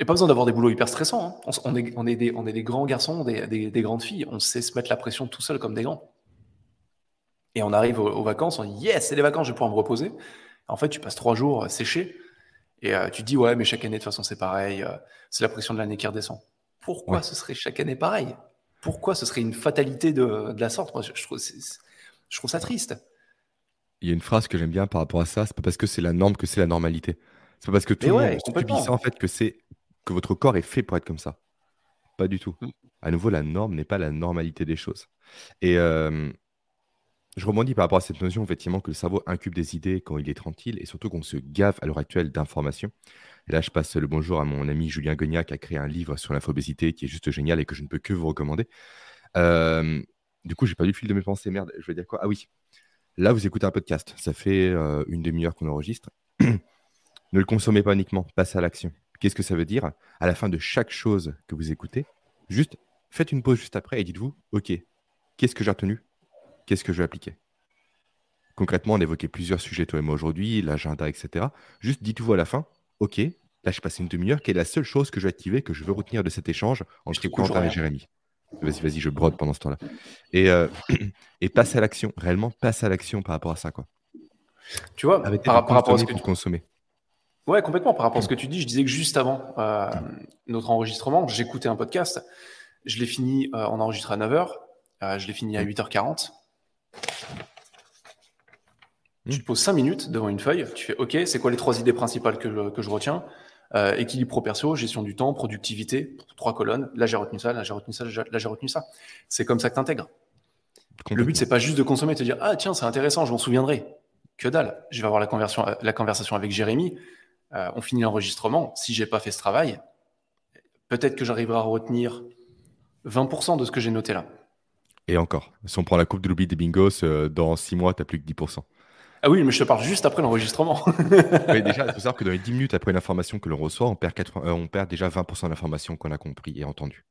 Et pas besoin d'avoir des boulots hyper stressants. Hein. On, est, on, est des, on est des grands garçons, des, des, grandes filles. On sait se mettre la pression tout seul comme des grands. Et on arrive aux, vacances, on dit yes, c'est les vacances, je vais pouvoir me reposer. En fait, tu passes trois jours séchés et euh, tu te dis ouais, mais chaque année de toute façon c'est pareil, euh, c'est la pression de l'année qui redescend. Pourquoi ce serait chaque année pareil? Pourquoi ce serait une fatalité de, de la sorte? Moi, je, trouve, je, trouve, ça triste. Il y a une phrase que j'aime bien par rapport à ça, c'est pas parce que c'est la norme que c'est la normalité. C'est pas parce que tout le monde subit ça en fait que c'est que votre corps est fait pour être comme ça. Pas du tout. À nouveau, la norme n'est pas la normalité des choses. Et euh, je rebondis par rapport à cette notion, effectivement, que le cerveau incube des idées quand il est tranquille et surtout qu'on se gave à l'heure actuelle d'informations. Et là, je passe le bonjour à mon ami Julien Gognac qui a créé un livre sur l'infobésité qui est juste génial et que je ne peux que vous recommander. Euh, du coup, j'ai pas du fil de mes pensées. Merde, je vais dire quoi? Ah oui. Là, vous écoutez un podcast. Ça fait euh, une demi-heure qu'on enregistre. ne le consommez pas uniquement. Passez à l'action. Qu'est-ce que ça veut dire? À la fin de chaque chose que vous écoutez, juste faites une pause juste après et dites-vous OK, qu'est-ce que j'ai retenu? Qu'est-ce que je vais appliquer? Concrètement, on évoquait plusieurs sujets, toi et moi, aujourd'hui, l'agenda, etc. Juste dites-vous à la fin, OK, là, je passe une demi-heure, quelle est la seule chose que je vais activer, que je veux retenir de cet échange entre Quentin et Jérémy? Vas-y, vas-y, je brode pendant ce temps-là. Et, euh, et passe à l'action, réellement, passe à l'action par rapport à ça. Quoi. Tu vois, par, rapport à ce que tu consommes. Ouais, complètement. Par rapport à ce que tu dis, je disais que juste avant euh, notre enregistrement, j'écoutais un podcast. Je l'ai fini, euh, on enregistre à 9h. je l'ai fini à 8h40. Tu te poses 5 minutes devant une feuille, tu fais OK, c'est quoi les trois idées principales que je, que je retiens? Euh, Équilibre pro-perso, gestion du temps, productivité, trois colonnes. Là, j'ai retenu ça, là, j'ai retenu ça, là, j'ai retenu ça. C'est comme ça que tu intègres. Le but, c'est pas juste de consommer et te dire Ah, tiens, c'est intéressant, je m'en souviendrai. Que dalle. Je vais avoir la conversation avec Jérémy. Euh, on finit l'enregistrement. Si j'ai pas fait ce travail, peut-être que j'arriverai à retenir 20% de ce que j'ai noté là. Et encore, si on prend la coupe de l'oubli des bingos, euh, dans 6 mois, tu n'as plus que 10%. Ah oui, mais je te parle juste après l'enregistrement. déjà, il faut savoir que dans les 10 minutes après l'information que l'on reçoit, on perd, euh, on perd déjà 20% de l'information qu'on a compris et entendue.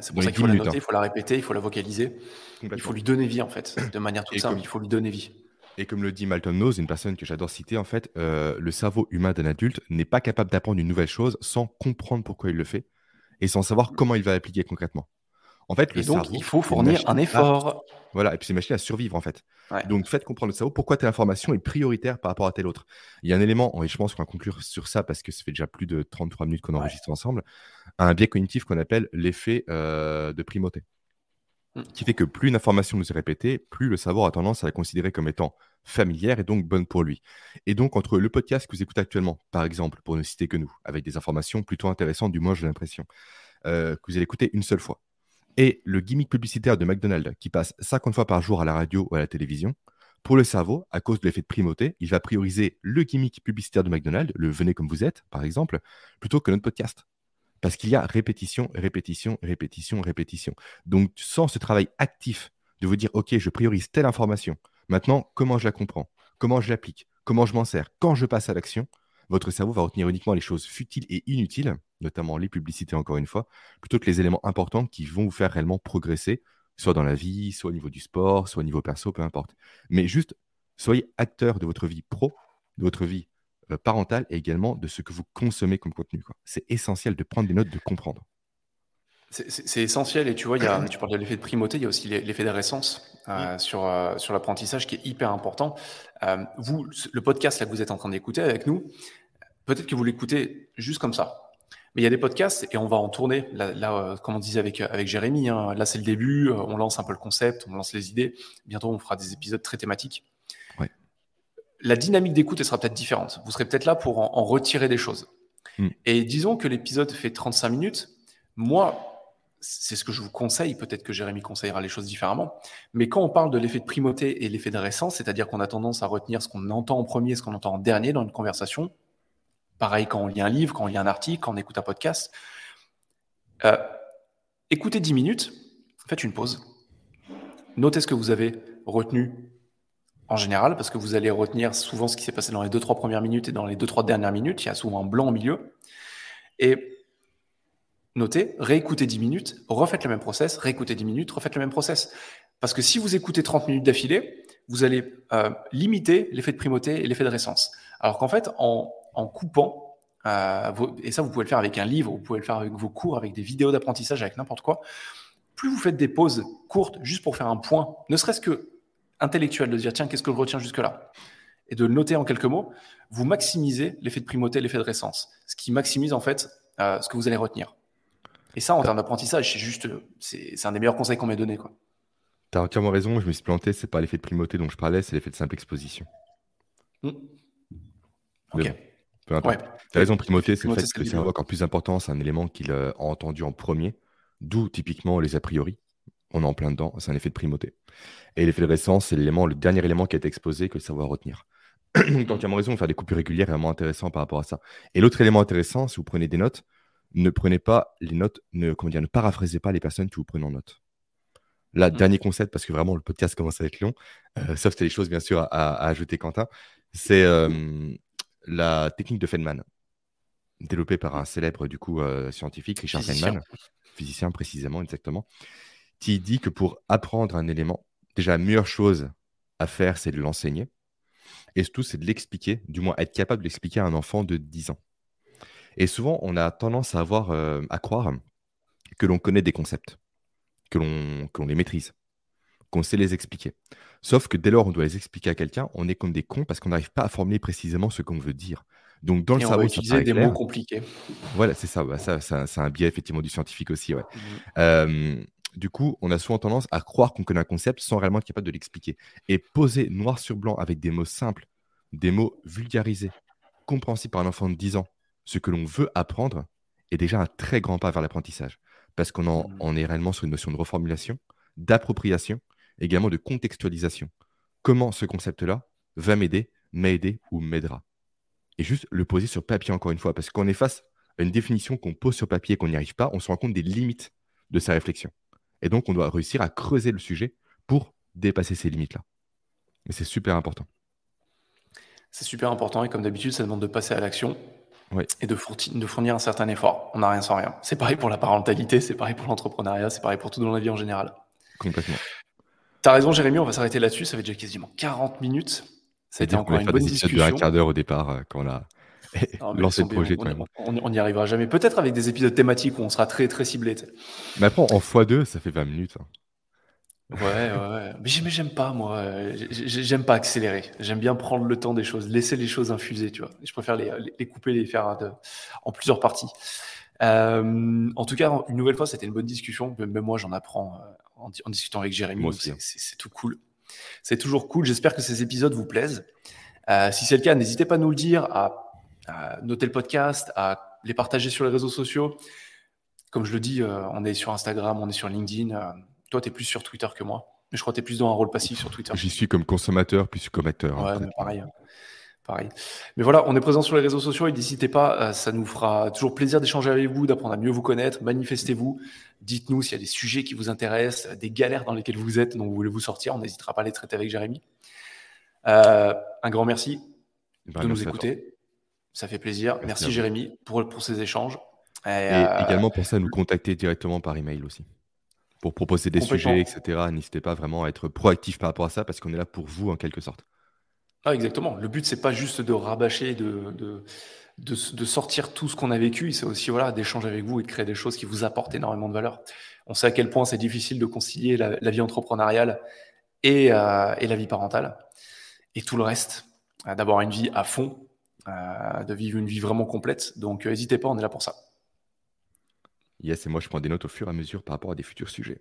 c'est pour ça qu'il faut la noter, hein. il faut la répéter, il faut la vocaliser. Il faut lui donner vie, en fait, de manière toute simple. Il faut lui donner vie. Et comme le dit Malton Knowles, une personne que j'adore citer, en fait, euh, le cerveau humain d'un adulte n'est pas capable d'apprendre une nouvelle chose sans comprendre pourquoi il le fait et sans savoir comment il va l'appliquer concrètement. En fait, le donc, il faut fournir un effort. voilà, et puis c'est une machine à survivre, en fait. Donc, faites comprendre le cerveau pourquoi telle information est prioritaire par rapport à telle autre. Il y a un élément, et je pense qu'on va conclure sur ça parce que ça fait déjà plus de 33 minutes qu'on enregistre ensemble, un biais cognitif qu'on appelle l'effet euh, de primauté. Mmh. Qui fait que plus une information nous est répétée, plus le cerveau a tendance à la considérer comme étant familière et donc bonne pour lui. Et donc, entre le podcast que vous écoutez actuellement, par exemple, pour ne citer que nous, avec des informations plutôt intéressantes, du moins j'ai l'impression, euh, que vous allez écouter une seule fois, et le gimmick publicitaire de McDonald's qui passe 50 fois par jour à la radio ou à la télévision, pour le cerveau, à cause de l'effet de primauté, il va prioriser le gimmick publicitaire de McDonald's, le venez comme vous êtes, par exemple, plutôt que notre podcast. Parce qu'il y a répétition, répétition, répétition, répétition. Donc, sans ce travail actif de vous dire, OK, je priorise telle information. Maintenant, comment je la comprends Comment je l'applique Comment je m'en sers Quand je passe à l'action votre cerveau va retenir uniquement les choses futiles et inutiles, notamment les publicités encore une fois, plutôt que les éléments importants qui vont vous faire réellement progresser, soit dans la vie, soit au niveau du sport, soit au niveau perso, peu importe. Mais juste, soyez acteur de votre vie pro, de votre vie euh, parentale et également de ce que vous consommez comme contenu. C'est essentiel de prendre des notes, de comprendre. C'est essentiel et tu vois, il y a, tu parles de l'effet de primauté, il y a aussi l'effet de récence euh, sur, euh, sur l'apprentissage qui est hyper important. vous, le podcast là que vous êtes en train d'écouter avec nous, Peut-être que vous l'écoutez juste comme ça. Mais il y a des podcasts et on va en tourner. Là, euh, comme on disait avec, avec Jérémy, hein, là c'est le début, euh, on lance un peu le concept, on lance les idées. Bientôt on fera des épisodes très thématiques. La dynamique d'écoute, elle sera peut-être différente. Vous serez peut-être là pour en, retirer des choses. Mm. Et disons que l'épisode fait 35 minutes. Moi, c'est ce que je vous conseille. Peut-être que Jérémy conseillera les choses différemment. Mais quand on parle de l'effet de primauté et l'effet de récence, c'est-à-dire qu'on a tendance à retenir ce qu'on entend en premier, ce qu'on entend en dernier dans une conversation. Pareil quand on lit un livre, quand on lit un article, quand on écoute un podcast. Euh, écoutez 10 minutes, faites une pause. Notez ce que vous avez retenu en général, parce que vous allez retenir souvent ce qui s'est passé dans les 2-3 premières minutes et dans les 2-3 dernières minutes. Il y a souvent un blanc au milieu. Et notez, réécoutez 10 minutes, refaites le même process, réécoutez 10 minutes, refaites le même process. Parce que si vous écoutez 30 minutes d'affilée, vous allez euh, limiter l'effet de primauté et l'effet de récence. Alors qu'en fait, en, coupant, euh, et ça vous pouvez le faire avec un livre, vous pouvez le faire avec vos cours, avec des vidéos d'apprentissage, avec n'importe quoi, plus vous faites des pauses courtes juste pour faire un point, ne serait-ce que intellectuel, de dire tiens, qu'est-ce que je retiens jusque-là? Et de le noter en quelques mots, vous maximisez l'effet de primauté, l'effet de récence, ce qui maximise en fait euh, ce que vous allez retenir. Et ça, en termes d'apprentissage, c'est juste, c'est un des meilleurs conseils qu'on m'ait donné. Tu as entièrement raison, je me suis planté, c'est pas l'effet de primauté dont je parlais, c'est l'effet de simple exposition. Hmm. Ok. Peu importe. Tu as raison, primauté, c'est le fait que le cerveau encore plus important, c'est un élément qu'il a entendu en premier, d'où typiquement les a priori. On est en plein dedans, c'est un effet de primauté. Et l'effet de récence, c'est l'élément, le dernier élément qui a été exposé que le a retenir. Donc, tu as entièrement raison, faire des coupures régulières est vraiment intéressant par rapport à ça. Et l'autre élément intéressant, si vous prenez des notes, ne prenez pas les notes, ne, comment dire, ne paraphrasez pas les personnes que vous prenez en note. Là, mmh. dernier concept, parce que vraiment le podcast commence à être long, euh, sauf si tu as des choses bien sûr à, ajouter, Quentin, c'est euh, la technique de Feynman, développée par un célèbre du coup euh, scientifique, Richard Feynman, physicien précisément, exactement, qui dit que pour apprendre un élément, déjà la meilleure chose à faire, c'est de l'enseigner. Et surtout, c'est de l'expliquer, du moins être capable de l'expliquer à un enfant de 10 ans. Et souvent, on a tendance à avoir, euh, à croire que l'on connaît des concepts, que l'on les maîtrise, qu'on sait les expliquer. Sauf que dès lors on doit les expliquer à quelqu'un, on est comme des cons parce qu'on n'arrive pas à formuler précisément ce qu'on veut dire. Donc dans le cerveau, on va utiliser des mots compliqués. Voilà, c'est ça, ça, C'est un biais effectivement du scientifique aussi. Ouais. Mmh. Euh, du coup, on a souvent tendance à croire qu'on connaît un concept sans réellement être capable de l'expliquer. Et poser noir sur blanc avec des mots simples, des mots vulgarisés, compréhensibles par un enfant de 10 ans, ce que l'on veut apprendre est déjà un très grand pas vers l'apprentissage. Parce qu'on mmh. est réellement sur une notion de reformulation, d'appropriation, également de contextualisation. Comment ce concept-là va m'aider, m'aider ou m'aidera? Et juste le poser sur papier encore une fois, parce qu'on est face à une définition qu'on pose sur papier et qu'on n'y arrive pas, on se rend compte des limites de sa réflexion. Et donc, on doit réussir à creuser le sujet pour dépasser ces limites-là. Et c'est super important. C'est super important et comme d'habitude, ça demande de passer à l'action et de, fournir un certain effort. On n'a rien sans rien. C'est pareil pour la parentalité, c'est pareil pour l'entrepreneuriat, c'est pareil pour tout dans la vie en général. Complètement. T'as raison, Jérémy, on va s'arrêter là-dessus. Ça fait déjà quasiment 40 minutes. Ça a été encore une bonne discussion. de un quart d'heure au départ euh, quand on a lancé le projet. On n'y arrivera jamais. Peut-être avec des épisodes thématiques où on sera très très ciblé. Mais après, en x2, ça fait 20 minutes. Hein. Ouais, ouais, Mais j'aime pas, moi. J'aime pas accélérer. J'aime bien prendre le temps des choses, laisser les choses infuser, tu vois. Je préfère les, les couper, les faire en plusieurs parties. Euh, en tout cas, une nouvelle fois, c'était une bonne discussion. Même moi, j'en apprends euh, en, discutant avec Jérémy. Hein. C'est tout cool. C'est toujours cool. J'espère que ces épisodes vous plaisent. Euh, si c'est le cas, n'hésitez pas à nous le dire, à, à, noter le podcast, à les partager sur les réseaux sociaux. Comme je le dis, on est sur Instagram, on est sur LinkedIn toi, tu es plus sur Twitter que moi. Mais je crois que tu es plus dans un rôle passif sur Twitter. J'y suis comme consommateur, puis comme acteur. Ouais, mais pareil. Hein. Pareil. Mais voilà, on est présent sur les réseaux sociaux et n'hésitez pas, euh, ça nous fera toujours plaisir d'échanger avec vous, d'apprendre à mieux vous connaître. Manifestez-vous. Dites-nous s'il y a des sujets qui vous intéressent, des galères dans lesquelles vous êtes, dont vous voulez vous sortir. On n'hésitera pas à les traiter avec Jérémy. Euh, un grand merci ben, de nous écouter. Ça fait plaisir. Merci, Jérémy pour, pour ces échanges. Et, euh, également pensez à nous contacter directement par email aussi pour proposer des sujets, etc. N'hésitez pas vraiment à être proactif par rapport à ça parce qu'on est là pour vous en quelque sorte. Ah, exactement. Le but, c'est pas juste de rabâcher, de, de, de, sortir tout ce qu'on a vécu, c'est aussi voilà, d'échanger avec vous et de créer des choses qui vous apportent énormément de valeur. On sait à quel point c'est difficile de concilier la, vie entrepreneuriale et, euh, et, la vie parentale et tout le reste, euh, d'avoir une vie à fond, euh, de vivre une vie vraiment complète. Donc, n'hésitez pas, on est là pour ça. Yes, et moi je prends des notes au fur et à mesure par rapport à des futurs sujets.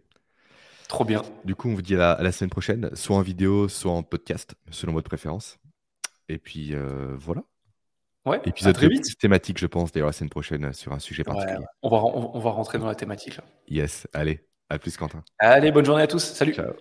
Trop bien. Du coup, on vous dit à la, semaine prochaine, soit en vidéo, soit en podcast, selon votre préférence. Et puis euh, voilà. Ouais, Épisode très vite. thématique, je pense, d'ailleurs, la semaine prochaine euh, sur un sujet particulier. on, va, on va rentrer dans la thématique. Là. Yes, allez, à plus, Quentin. Allez, bonne journée à tous. Salut. Ciao.